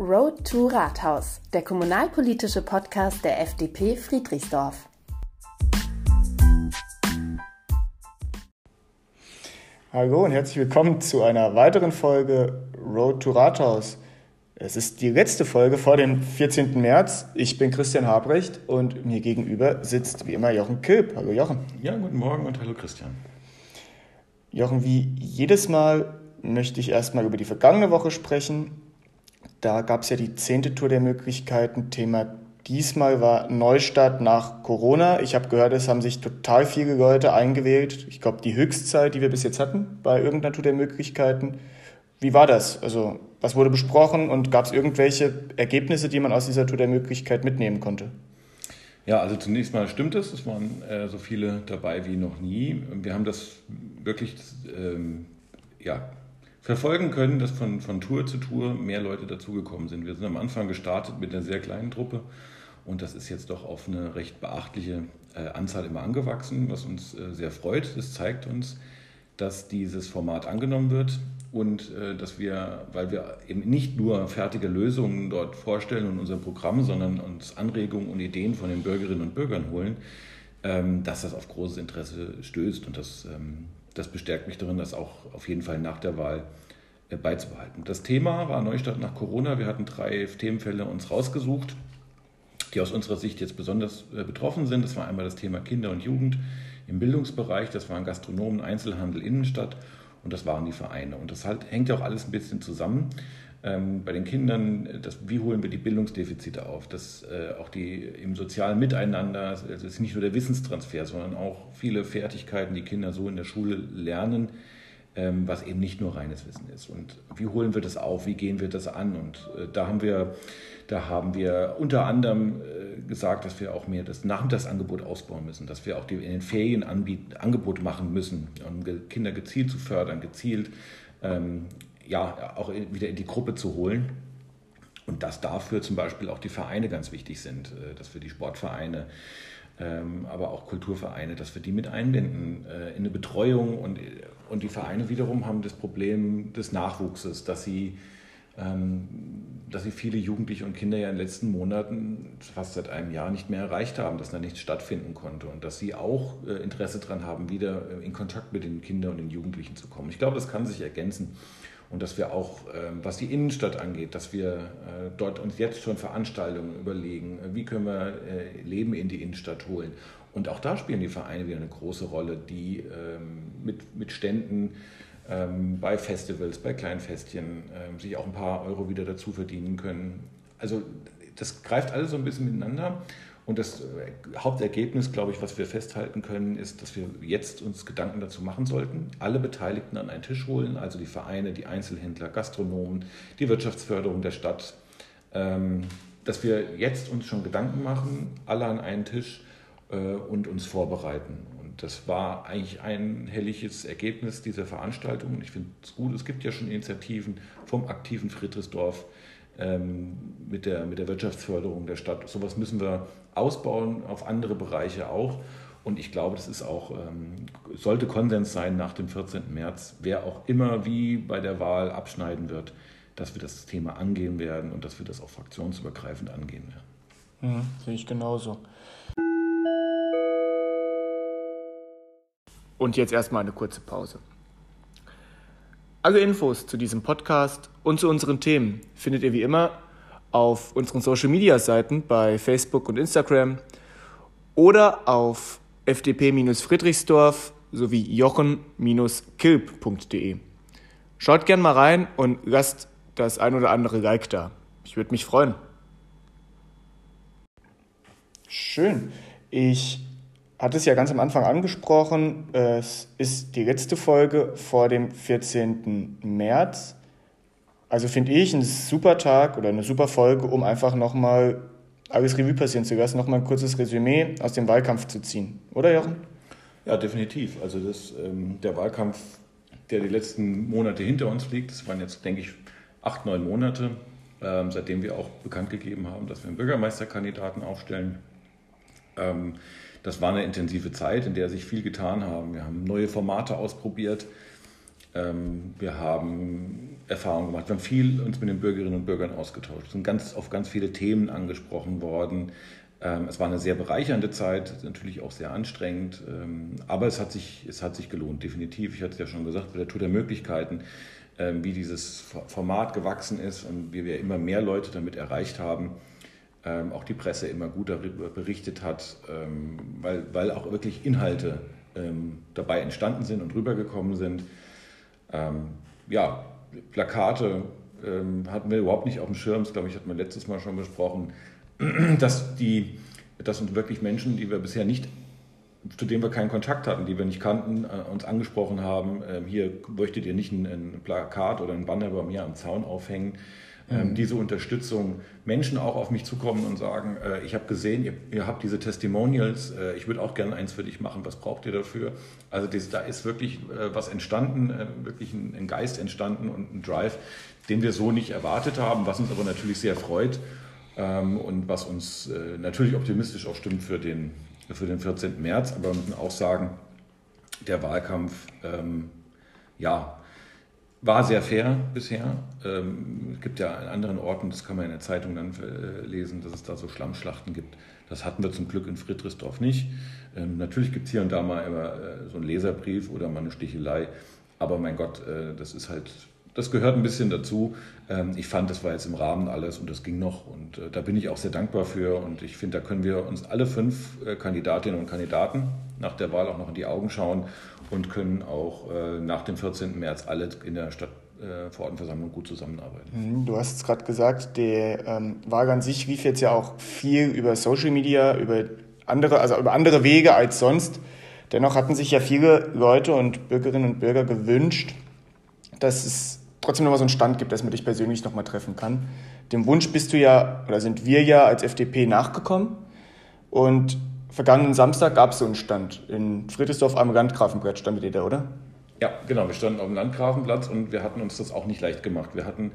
Road to Rathaus, der kommunalpolitische Podcast der FDP Friedrichsdorf. Hallo und herzlich willkommen zu einer weiteren Folge Road to Rathaus. Es ist die letzte Folge vor dem 14. März. Ich bin Christian Habrecht und mir gegenüber sitzt wie immer Jochen Kilp. Hallo Jochen. Ja, guten Morgen und hallo Christian. Jochen, wie jedes Mal möchte ich erstmal über die vergangene Woche sprechen da gab es ja die zehnte Tour der Möglichkeiten. Thema diesmal war Neustart nach Corona. Ich habe gehört, es haben sich total viele Leute eingewählt. Ich glaube, die Höchstzahl, die wir bis jetzt hatten bei irgendeiner Tour der Möglichkeiten. Wie war das? Also, was wurde besprochen und gab es irgendwelche Ergebnisse, die man aus dieser Tour der Möglichkeit mitnehmen konnte? Ja, also zunächst mal stimmt es. Es waren äh, so viele dabei wie noch nie. Wir haben das wirklich ähm, ja, verfolgen können, dass von, von Tour zu Tour mehr Leute dazugekommen sind. Wir sind am Anfang gestartet mit einer sehr kleinen Truppe und das ist jetzt doch auf eine recht beachtliche äh, Anzahl immer angewachsen, was uns äh, sehr freut. Das zeigt uns, dass dieses Format angenommen wird und äh, dass wir, weil wir eben nicht nur fertige Lösungen dort vorstellen und unser Programm, sondern uns Anregungen und Ideen von den Bürgerinnen und Bürgern holen, ähm, dass das auf großes Interesse stößt und das ähm, das bestärkt mich darin, das auch auf jeden Fall nach der Wahl äh, beizubehalten. Das Thema war Neustart nach Corona. Wir hatten drei Themenfälle uns rausgesucht, die aus unserer Sicht jetzt besonders äh, betroffen sind. Das war einmal das Thema Kinder und Jugend im Bildungsbereich, das waren Gastronomen, Einzelhandel, Innenstadt und das waren die Vereine. Und das halt, hängt ja auch alles ein bisschen zusammen. Ähm, bei den Kindern, das, wie holen wir die Bildungsdefizite auf? Das, äh, auch die im sozialen Miteinander, also es ist nicht nur der Wissenstransfer, sondern auch viele Fertigkeiten, die Kinder so in der Schule lernen, ähm, was eben nicht nur reines Wissen ist. Und wie holen wir das auf? Wie gehen wir das an? Und äh, da haben wir, da haben wir unter anderem äh, gesagt, dass wir auch mehr das Nachmittagsangebot ausbauen müssen, dass wir auch die, in den Ferien Angebot machen müssen, um Kinder gezielt zu fördern, gezielt ähm, ja, auch wieder in die Gruppe zu holen. Und dass dafür zum Beispiel auch die Vereine ganz wichtig sind, äh, dass wir die Sportvereine, ähm, aber auch Kulturvereine, dass wir die mit einbinden äh, in eine Betreuung. Und, und die Vereine wiederum haben das Problem des Nachwuchses, dass sie, ähm, dass sie viele Jugendliche und Kinder ja in den letzten Monaten, fast seit einem Jahr, nicht mehr erreicht haben, dass da nichts stattfinden konnte und dass sie auch äh, Interesse daran haben, wieder in Kontakt mit den Kindern und den Jugendlichen zu kommen. Ich glaube, das kann sich ergänzen und dass wir auch, ähm, was die Innenstadt angeht, dass wir äh, dort uns jetzt schon Veranstaltungen überlegen, äh, wie können wir äh, Leben in die Innenstadt holen. Und auch da spielen die Vereine wieder eine große Rolle, die ähm, mit, Ständen ähm, bei Festivals, bei Kleinfestchen sich auch ein paar Euro wieder dazu verdienen können. Also das greift alles so ein bisschen miteinander. Und das äh, Hauptergebnis, glaube ich, was wir festhalten können, ist, dass wir jetzt uns Gedanken dazu machen sollten, alle Beteiligten an einen Tisch holen, also die Vereine, die Einzelhändler, Gastronomen, die Wirtschaftsförderung der Stadt, ähm, dass wir jetzt uns schon Gedanken machen, alle an einen Tisch äh, und uns vorbereiten. Und das war eigentlich ein helliges Ergebnis dieser Veranstaltung. Ich finde es gut, es gibt ja schon Initiativen vom aktiven Friedrichsdorf mit der, mit der Wirtschaftsförderung der Stadt. Sowas müssen wir ausbauen auf andere Bereiche auch. Und ich glaube, das ist auch, ähm, sollte Konsens sein nach dem 14. März, wer auch immer wie bei der Wahl abschneiden wird, dass wir das Thema angehen werden und dass wir das auch fraktionsübergreifend angehen werden. Mhm, sehe ich genauso. Und jetzt erstmal eine kurze Pause. Alle Infos zu diesem Podcast und zu unseren Themen findet ihr wie immer auf unseren Social Media Seiten bei Facebook und Instagram oder auf fdp-friedrichsdorf sowie jochen-kilp.de. Schaut gern mal rein und lasst das ein oder andere Like da. Ich würde mich freuen. Schön. Ich hatte es ja ganz am Anfang angesprochen. Es ist die letzte Folge vor dem 14. März. Also finde ich ein super Tag oder eine super Folge, um einfach nochmal alles Revue passieren zu lassen, nochmal ein kurzes Resümee aus dem Wahlkampf zu ziehen. Oder Jochen? Ja, definitiv. Also das, ähm, der Wahlkampf, der die letzten Monate hinter uns liegt, das waren jetzt, denke ich, acht, neun Monate, ähm, seitdem wir auch bekannt gegeben haben, dass wir einen Bürgermeisterkandidaten aufstellen. Ähm, das war eine intensive Zeit, in der sich viel getan haben. Wir haben neue Formate ausprobiert. Ähm, wir haben Erfahrungen gemacht. Wir haben viel uns mit den Bürgerinnen und Bürgern ausgetauscht, sind ganz, auf ganz viele Themen angesprochen worden. Ähm, es war eine sehr bereichernde Zeit, natürlich auch sehr anstrengend, aber es hat, sich, es hat sich gelohnt, definitiv. Ich hatte es ja schon gesagt, bei der Tour der Möglichkeiten, wie dieses Format gewachsen ist und wie wir immer mehr Leute damit erreicht haben. Auch die Presse immer gut darüber berichtet hat, weil, weil auch wirklich Inhalte dabei entstanden sind und rübergekommen sind. Ja, Plakate hatten wir überhaupt nicht auf dem Schirm, das glaube ich, hatten wir letztes Mal schon besprochen dass, die, dass uns wirklich Menschen, die wir bisher nicht, zu denen wir keinen Kontakt hatten, die wir nicht kannten, äh, uns angesprochen haben, äh, hier möchtet ihr nicht ein, Plakat oder ein Banner bei mir am Zaun aufhängen. Ähm, mhm. Diese Unterstützung, Menschen auch auf mich zukommen und sagen, äh, ich habe gesehen, ihr, ihr, habt diese Testimonials, äh, ich würde auch gerne eins für dich machen, was braucht ihr dafür? Also das, da ist wirklich äh, was entstanden, äh, wirklich ein, ein Geist entstanden und ein Drive, den wir so nicht erwartet haben, was uns aber natürlich sehr freut ähm, und was uns äh, natürlich optimistisch auch stimmt für den, für den 14. März. Aber wir müssen auch sagen, der Wahlkampf, ähm, ja, war sehr fair bisher. Ähm, es gibt ja an anderen Orten, das kann man in der Zeitung dann äh, lesen, dass es da so Schlammschlachten gibt. Das hatten wir zum Glück in Friedrichsdorf nicht. Ähm, natürlich gibt es hier und da mal immer äh, so einen Leserbrief oder mal eine Stichelei. Aber mein Gott, äh, das ist halt das gehört ein bisschen dazu. Ähm, ich fand, das war jetzt im Rahmen alles und das ging noch. Und äh, da bin ich auch sehr dankbar für. Und ich finde, da können wir uns alle fünf äh, Kandidatinnen und Kandidaten nach der Wahl auch noch in die Augen schauen und können auch äh, nach dem 14. März alle in der Stadt Verordnetenversammlung gut zusammenarbeiten. Mhm, du hast es gerade gesagt, der ähm, Wahl an sich lief jetzt ja auch viel über Social Media, über andere, also über andere Wege als sonst. Dennoch hatten sich ja viele Leute und Bürgerinnen und Bürger gewünscht, dass es trotzdem nochmal so einen Stand gibt, dass man dich persönlich nochmal treffen kann. Dem Wunsch bist du ja, oder sind wir ja als FDP nachgekommen. Und vergangenen Samstag gab es so einen Stand. In Friedrichsdorf am Landgrafenbrett standet ihr da, oder? Ja, genau. Wir standen auf dem Landgrafenplatz und wir hatten uns das auch nicht leicht gemacht. Wir hatten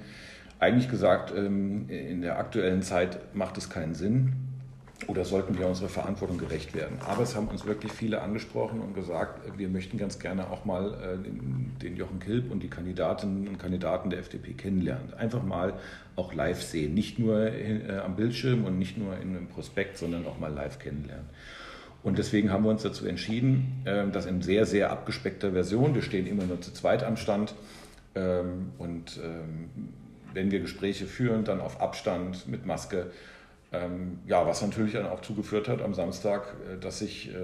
eigentlich gesagt, ähm, in der aktuellen Zeit macht es keinen Sinn, oder sollten wir unserer Verantwortung gerecht werden. Aber es haben uns wirklich viele angesprochen und gesagt, wir möchten ganz gerne auch mal äh, den Jochen Kilp und die Kandidatinnen und Kandidaten der FDP kennenlernen. Einfach mal auch live sehen, nicht nur äh, am Bildschirm und nicht nur in einem Prospekt, sondern auch mal live kennenlernen. Und deswegen haben wir uns dazu entschieden, äh, das in sehr, sehr abgespeckter Version, wir stehen immer nur zu zweit am Stand ähm, und ähm, wenn wir Gespräche führen, dann auf Abstand mit Maske ähm, ja, was natürlich dann auch zugeführt hat am Samstag, äh, dass sich äh,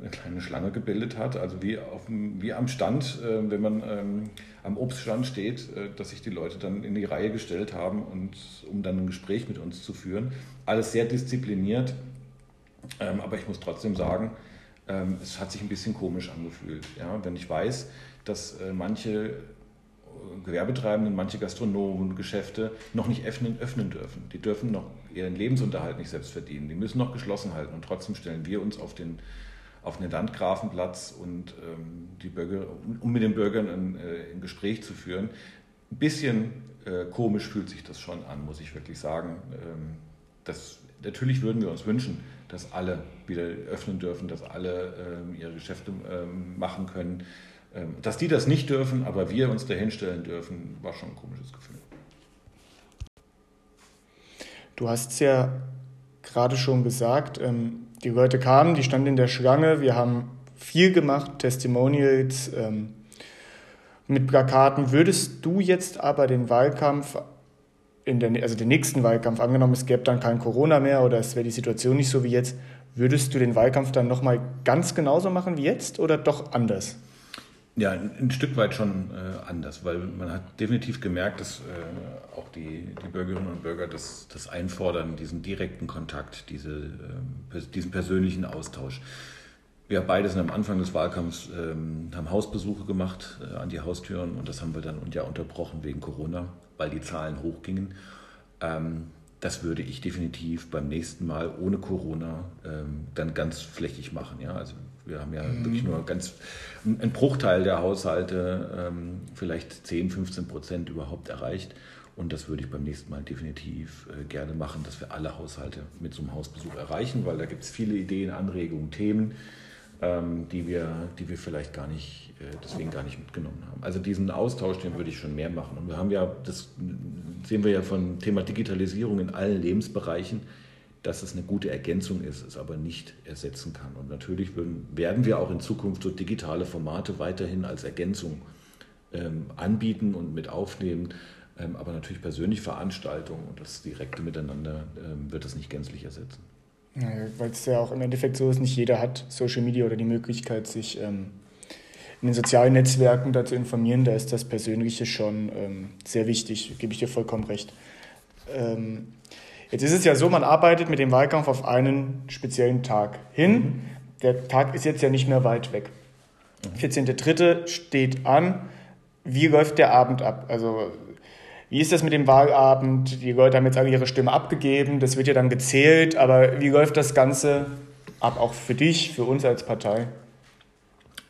eine kleine Schlange gebildet hat. Also wie, auf wie am Stand, äh, wenn man ähm, am Obststand steht, äh, dass sich die Leute dann in die Reihe gestellt haben, und, um dann ein Gespräch mit uns zu führen. Alles sehr diszipliniert, ähm, aber ich muss trotzdem sagen, ähm, es hat sich ein bisschen komisch angefühlt. Ja? Wenn ich weiß, dass äh, manche Gewerbetreibenden, manche Gastronomen, Geschäfte noch nicht öffnen, öffnen dürfen. Die dürfen noch ihren Lebensunterhalt nicht selbst verdienen. Die müssen noch geschlossen halten. Und trotzdem stellen wir uns auf den, auf den Landgrafenplatz und ähm, die Bürger, um mit den Bürgern ein, äh, ein Gespräch zu führen. Ein bisschen äh, komisch fühlt sich das schon an, muss ich wirklich sagen. Ähm, das, natürlich würden wir uns wünschen, dass alle wieder öffnen dürfen, dass alle ähm, ihre Geschäfte ähm, machen können. Ähm, dass die das nicht dürfen, aber wir uns dahinstellen dürfen, war schon ein komisches Gefühl. Du hast es ja gerade schon gesagt, ähm, die Leute kamen, die standen in der Schlange, wir haben viel gemacht, Testimonials ähm, mit Plakaten. Würdest du jetzt aber den Wahlkampf, in der, also den nächsten Wahlkampf, angenommen es gäbe dann kein Corona mehr oder es wäre die Situation nicht so wie jetzt, würdest du den Wahlkampf dann nochmal ganz genauso machen wie jetzt oder doch anders? Ja, ein, Stück weit schon äh, anders, weil man hat definitiv gemerkt, dass äh, auch die, die Bürgerinnen und Bürger das, das einfordern, diesen direkten Kontakt, diese, äh, diesen persönlichen Austausch. Wir beide sind am Anfang des Wahlkampfs, ähm, haben Hausbesuche gemacht äh, an die Haustüren und das haben wir dann ja unterbrochen wegen Corona, weil die Zahlen hochgingen. Ähm, das würde ich definitiv beim nächsten Mal ohne Corona ähm, dann ganz flächig machen. Ja? Also wir haben ja mhm. wirklich nur ganz ein Bruchteil der Haushalte, ähm, vielleicht 10, 15 Prozent überhaupt erreicht. Und das würde ich beim nächsten Mal definitiv äh, gerne machen, dass wir alle Haushalte mit so einem Hausbesuch erreichen, weil da gibt es viele Ideen, Anregungen, Themen. ähm, die, wir, die wir vielleicht gar nicht, äh, deswegen gar nicht mitgenommen haben. Also diesen Austausch, den würde ich schon mehr machen. Und wir haben ja, das sehen wir ja von Thema Digitalisierung in allen Lebensbereichen, dass es eine gute Ergänzung ist, es aber nicht ersetzen kann. Und natürlich werden wir auch in Zukunft so digitale Formate weiterhin als Ergänzung ähm, anbieten und mit aufnehmen. Ähm, aber natürlich persönliche Veranstaltungen und das direkte Miteinander ähm, wird das nicht gänzlich ersetzen. Ja, Weil es ja auch im Endeffekt so ist, nicht jeder hat Social Media oder die Möglichkeit, sich ähm, in den sozialen Netzwerken dazu informieren. Da ist das Persönliche schon ähm, sehr wichtig, gebe ich dir vollkommen recht. Jetzt ist es ja so, man arbeitet mit dem Wahlkampf auf einen speziellen Tag hin. Mhm. Der Tag ist jetzt ja nicht mehr weit weg. Mhm. 14.3. steht an. Wie läuft der Abend ab? Also wie ist das mit dem Wahlabend? Die Leute haben jetzt alle ihre Stimme abgegeben, das wird ja dann gezählt, aber wie läuft das Ganze ab, auch für dich, für uns als Partei?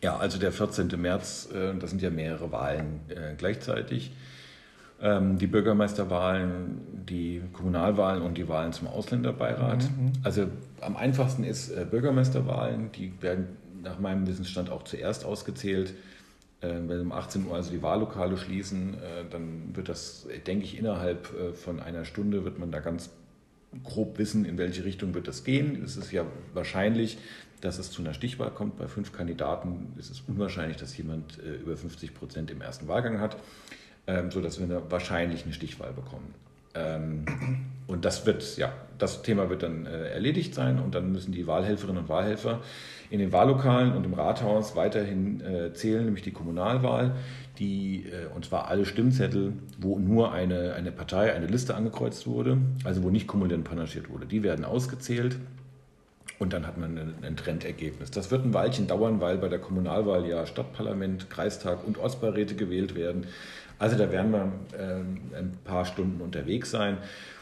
Ja, also der 14. März, äh, das sind ja mehrere Wahlen äh, gleichzeitig. Ähm, die Bürgermeisterwahlen, die Kommunalwahlen und die Wahlen zum Ausländerbeirat. Mhm. mhm. Also am einfachsten ist äh, Bürgermeisterwahlen, die werden nach meinem Wissensstand auch zuerst ausgezählt. Äh, wenn um 18 Uhr also die Wahllokale schließen, äh, dann wird das, denke ich, innerhalb äh, von einer Stunde wird man da ganz grob wissen, in welche Richtung wird das gehen. Es ist ja wahrscheinlich, dass es zu einer Stichwahl kommt. Bei fünf Kandidaten ist es unwahrscheinlich, dass jemand über 50 Prozent im ersten Wahlgang hat, ähm, sodass wir eine, wahrscheinlich eine Stichwahl bekommen. Ähm, und das wird, ja, das Thema wird dann erledigt sein und dann müssen die Wahlhelferinnen und Wahlhelfer in den Wahllokalen und im Rathaus weiterhin äh, zählen, nämlich die Kommunalwahl, die, äh, und zwar alle Stimmzettel, wo nur eine, eine Partei, eine Liste angekreuzt wurde, also wo nicht kumuliert panaschiert wurde, die werden ausgezählt. Und dann hat man ein, ein Trendergebnis. Das wird ein Weilchen dauern, weil bei der Kommunalwahl ja Stadtparlament, Kreistag und Ortsbeiräte gewählt werden. Also da werden wir ähm, ein paar Stunden unterwegs sein.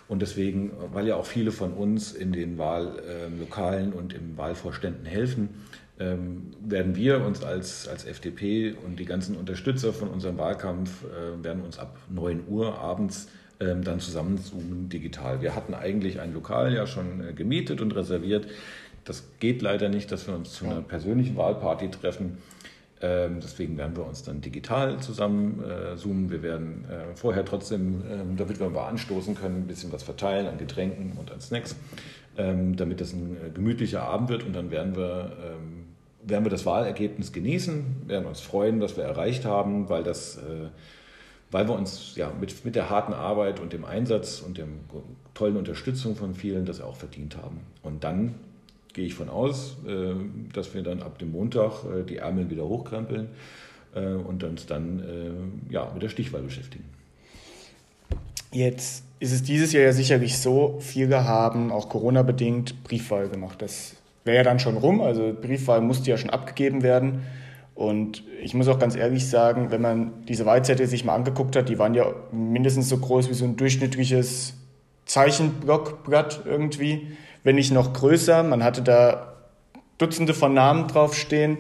Und deswegen, weil ja auch viele von uns in den Wahllokalen und im Wahlvorständen helfen, ähm, werden wir uns als, als FDP und die ganzen Unterstützer von unserem Wahlkampf, äh, werden uns ab 9 Uhr abends ähm, dann zusammenzoomen digital. Wir hatten eigentlich ein Lokal ja schon äh, gemietet und reserviert. Das geht leider nicht, dass wir uns zu einer persönlichen Wahlparty treffen. Ähm, deswegen werden wir uns dann digital zusammen äh, zoomen. Wir werden äh, vorher trotzdem, ähm, damit wir mal anstoßen können, ein bisschen was verteilen an Getränken und an Snacks, ähm, damit das ein äh, gemütlicher Abend wird. Und dann werden wir, ähm, werden wir das Wahlergebnis genießen, werden uns freuen, was wir erreicht haben, weil das äh, weil wir uns ja mit, mit der harten Arbeit und dem Einsatz und der tollen Unterstützung von vielen das auch verdient haben. Und dann gehe ich von aus, äh, dass wir dann ab dem Montag äh, die Ärmel wieder hochkrempeln äh, und uns dann ja, mit der Stichwahl beschäftigen. Jetzt ist es dieses Jahr ja sicherlich so, viele haben auch Corona-bedingt Briefwahl gemacht. Das wäre ja dann schon rum, also Briefwahl musste ja schon abgegeben werden. Und ich muss auch ganz ehrlich sagen, wenn man diese Wahlzettel sich mal angeguckt hat, die waren ja mindestens so groß wie so ein durchschnittliches Zeichenblockblatt irgendwie wenn nicht noch größer. Man hatte da Dutzende von Namen draufstehen.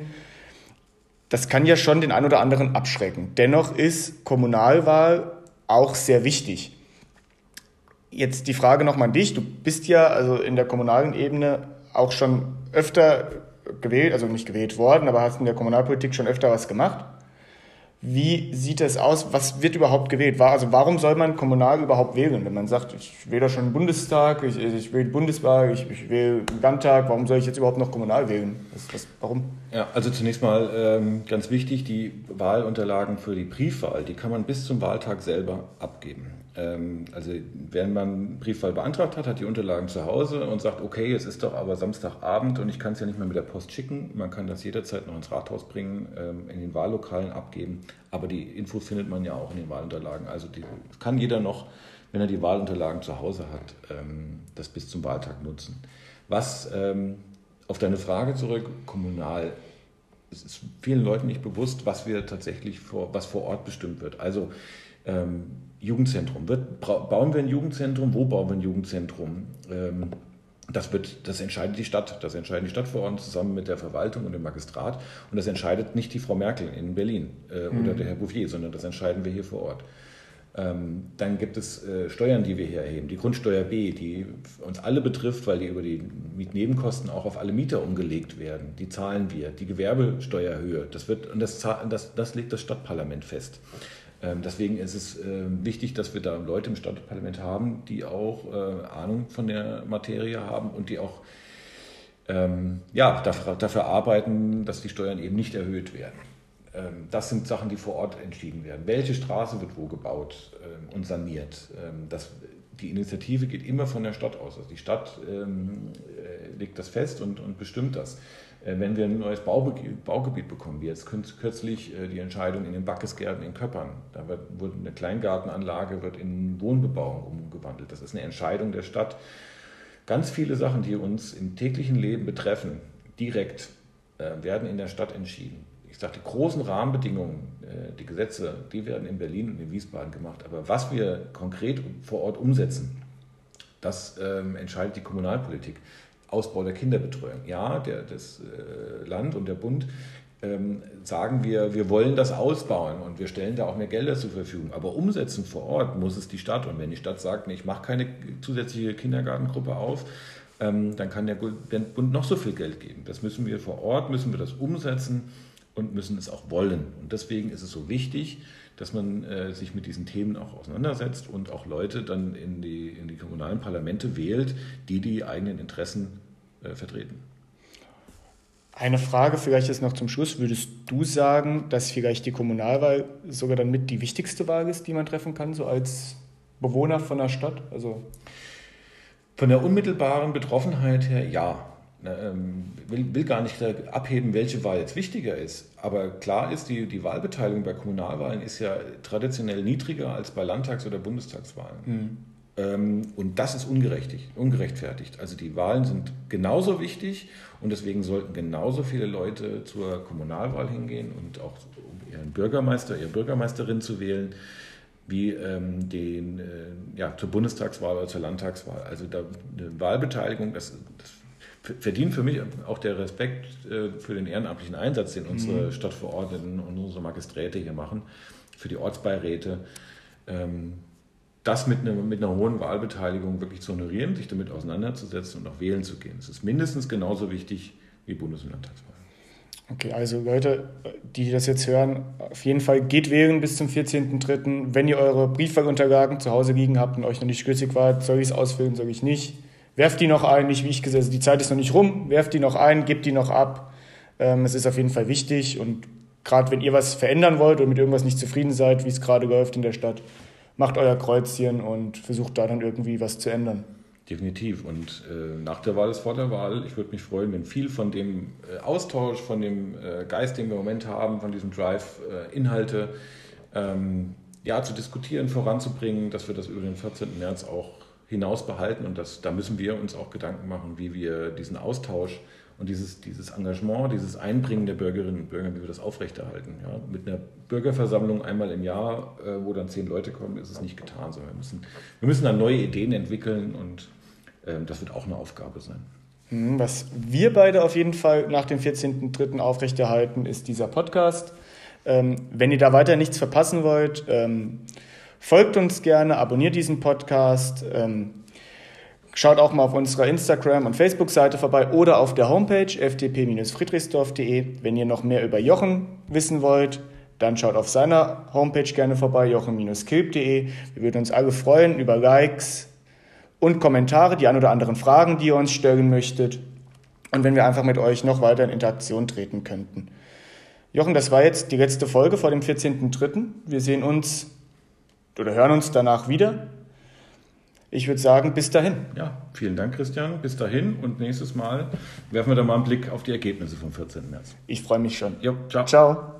Das kann ja schon den einen oder anderen abschrecken. Dennoch ist Kommunalwahl auch sehr wichtig. Jetzt die Frage nochmal an dich. Du bist ja also in der kommunalen Ebene auch schon öfter gewählt, also nicht gewählt worden, aber hast in der Kommunalpolitik schon öfter was gemacht. Wie sieht das aus? Was wird überhaupt gewählt? Also warum soll man kommunal überhaupt wählen? Wenn man sagt, ich wähle schon Bundestag, ich, ich wähle Bundeswahl, ich, ich wähle Landtag, warum soll ich jetzt überhaupt noch kommunal wählen? Was, was, warum? Ja, also zunächst mal ähm, ganz wichtig, die Wahlunterlagen für die Briefwahl, die kann man bis zum Wahltag selber abgeben. Ähm, also wenn man Briefwahl beantragt hat, hat die Unterlagen zu Hause und sagt, okay, es ist doch aber Samstagabend und ich kann es ja nicht mehr mit der Post schicken. Man kann das jederzeit noch ins Rathaus bringen, ähm, in den Wahllokalen abgeben. Aber die Infos findet man ja auch in den Wahlunterlagen. Also die, kann jeder noch, wenn er die Wahlunterlagen zu Hause hat, ähm, das bis zum Wahltag nutzen. Was auf deine Frage zurück, kommunal es ist vielen Leuten nicht bewusst, was wir tatsächlich vor, was vor Ort bestimmt wird. Also ähm, Jugendzentrum. Wird, bauen wir ein Jugendzentrum? Wo bauen wir ein Jugendzentrum? Ähm, das, wird, das entscheidet die Stadt. Das entscheiden die Stadtverordneten zusammen mit der Verwaltung und dem Magistrat. Und das entscheidet nicht die Frau Merkel in Berlin äh, mhm. oder der Herr Bouffier, sondern das entscheiden wir hier vor Ort. Ähm, dann gibt es äh, Steuern, die wir hier erheben. Die Grundsteuer B, die uns alle betrifft, weil die über die Mietnebenkosten auch auf alle Mieter umgelegt werden. Die zahlen wir. Die Gewerbesteuerhöhe, das wird, und das, das, das legt das Stadtparlament fest. Ähm, deswegen ist es äh, wichtig, dass wir da Leute im Stadtparlament haben, die auch äh, Ahnung von der Materie haben und die auch ähm, ja, dafür, arbeiten, dass die Steuern eben nicht erhöht werden. Ähm, das sind Sachen, die vor Ort entschieden werden. Welche Straße wird wo gebaut ähm, und saniert? Ähm, das, die Initiative geht immer von der Stadt aus. Also die Stadt äh, legt das fest und, und bestimmt das. Äh, wenn wir ein neues Baugebiet, bekommen, wie jetzt kürzlich äh, die Entscheidung in den Backesgärten in Köppern, da wird, eine Kleingartenanlage wird in Wohnbebauung umgewandelt. Das ist eine Entscheidung der Stadt. Ganz viele Sachen, die uns im täglichen Leben betreffen, direkt, werden in der Stadt entschieden sage, die großen Rahmenbedingungen, äh, die Gesetze, die werden in Berlin und in Wiesbaden gemacht. Aber was wir konkret vor Ort umsetzen, das ähm, entscheidet die Kommunalpolitik. Ausbau der Kinderbetreuung. Ja, der, das äh, Land und der Bund ähm, sagen wir, wir wollen das ausbauen und wir stellen da auch mehr Gelder zur Verfügung. Aber umsetzen vor Ort muss es die Stadt. Und wenn die Stadt sagt, nee, ich mache keine zusätzliche Kindergartengruppe auf, ähm, dann kann der Bund noch so viel Geld geben. Das müssen wir vor Ort, müssen wir das umsetzen und müssen es auch wollen. Und deswegen ist es so wichtig, dass man äh, sich mit diesen Themen auch auseinandersetzt und auch Leute dann in die, in die kommunalen Parlamente wählt, die die eigenen Interessen äh, vertreten. Eine Frage vielleicht jetzt noch zum Schluss. Würdest du sagen, dass vielleicht die Kommunalwahl sogar dann mit die wichtigste Wahl ist, die man treffen kann, so als Bewohner von der Stadt? Also von der unmittelbaren Betroffenheit her ja. Ne, ähm, will, will gar nicht abheben, welche Wahl jetzt wichtiger ist. Aber klar ist, die, die Wahlbeteiligung bei Kommunalwahlen ist ja traditionell niedriger als bei Landtags- oder Bundestagswahlen. Mhm. Und das ist ungerechtfertigt. Also die Wahlen sind genauso wichtig und deswegen sollten genauso viele Leute zur Kommunalwahl hingehen und auch um ihren Bürgermeister, ihre Bürgermeisterin zu wählen, wie ähm, den, äh, ja, zur Bundestagswahl oder zur Landtagswahl. Also da, eine Wahlbeteiligung, das, das verdient für mich auch der Respekt äh, für den ehrenamtlichen Einsatz, den unsere mhm. Stadtverordneten und unsere Magisträte hier machen, für die Ortsbeiräte. Ähm, das mit einer, mit einer hohen Wahlbeteiligung wirklich zu honorieren, sich damit auseinanderzusetzen und auch wählen zu gehen. Das ist mindestens genauso wichtig wie Bundes- und Landtagswahlen. Okay, also Leute, die das jetzt hören, auf jeden Fall geht wählen bis zum 14.03. Wenn ihr eure Briefwahlunterlagen zu Hause liegen habt und euch noch nicht schlüssig wart, soll ich es ausfüllen, soll ich nicht werft die noch ein, nicht wie ich gesagt habe, die Zeit ist noch nicht rum, werft die noch ein, gebt die noch ab. Ähm, es ist auf jeden Fall wichtig und gerade wenn ihr was verändern wollt oder mit irgendwas nicht zufrieden seid, wie es gerade läuft in der Stadt, macht euer Kreuzchen und versucht da dann irgendwie was zu ändern. Definitiv. Und äh, nach der Wahl ist vor der Wahl. Ich würde mich freuen, wenn viel von dem äh, Austausch, von dem äh, Geist, den wir im Moment haben, von diesem Drive, äh, Inhalte ähm, ja, zu diskutieren, voranzubringen, dass wir das über den 14. März auch hinaus behalten. Und das, da müssen wir uns auch Gedanken machen, wie wir diesen Austausch und dieses, dieses Engagement, dieses Einbringen der Bürgerinnen und Bürger, wie wir das aufrechterhalten. Ja, mit einer Bürgerversammlung einmal im Jahr, äh, wo dann zehn Leute kommen, ist es nicht getan, sondern wir müssen, wir müssen dann neue Ideen entwickeln und äh, das wird auch eine Aufgabe sein. Hm, was wir beide auf jeden Fall nach dem 14.03. aufrechterhalten, ist dieser Podcast. Ähm, wenn ihr da weiter nichts verpassen wollt, ähm, Folgt uns gerne, abonniert diesen Podcast. Ähm, schaut auch mal auf unserer Instagram- und Facebook-Seite vorbei oder auf der Homepage ftp-friedrichsdorf.de. Wenn ihr noch mehr über Jochen wissen wollt, dann schaut auf seiner Homepage gerne vorbei, jochen-kilp.de. Wir würden uns alle freuen über Likes und Kommentare, die ein oder anderen Fragen, die ihr uns stellen möchtet. Und wenn wir einfach mit euch noch weiter in Interaktion treten könnten. Jochen, das war jetzt die letzte Folge vor dem 14.03. Wir sehen uns oder hören uns danach wieder. Ich würde sagen, bis dahin. Ja, vielen Dank, Christian. Bis dahin und nächstes Mal werfen wir da mal einen Blick auf die Ergebnisse vom 14. März. Ich freue mich schon. Jo, ciao. Ciao.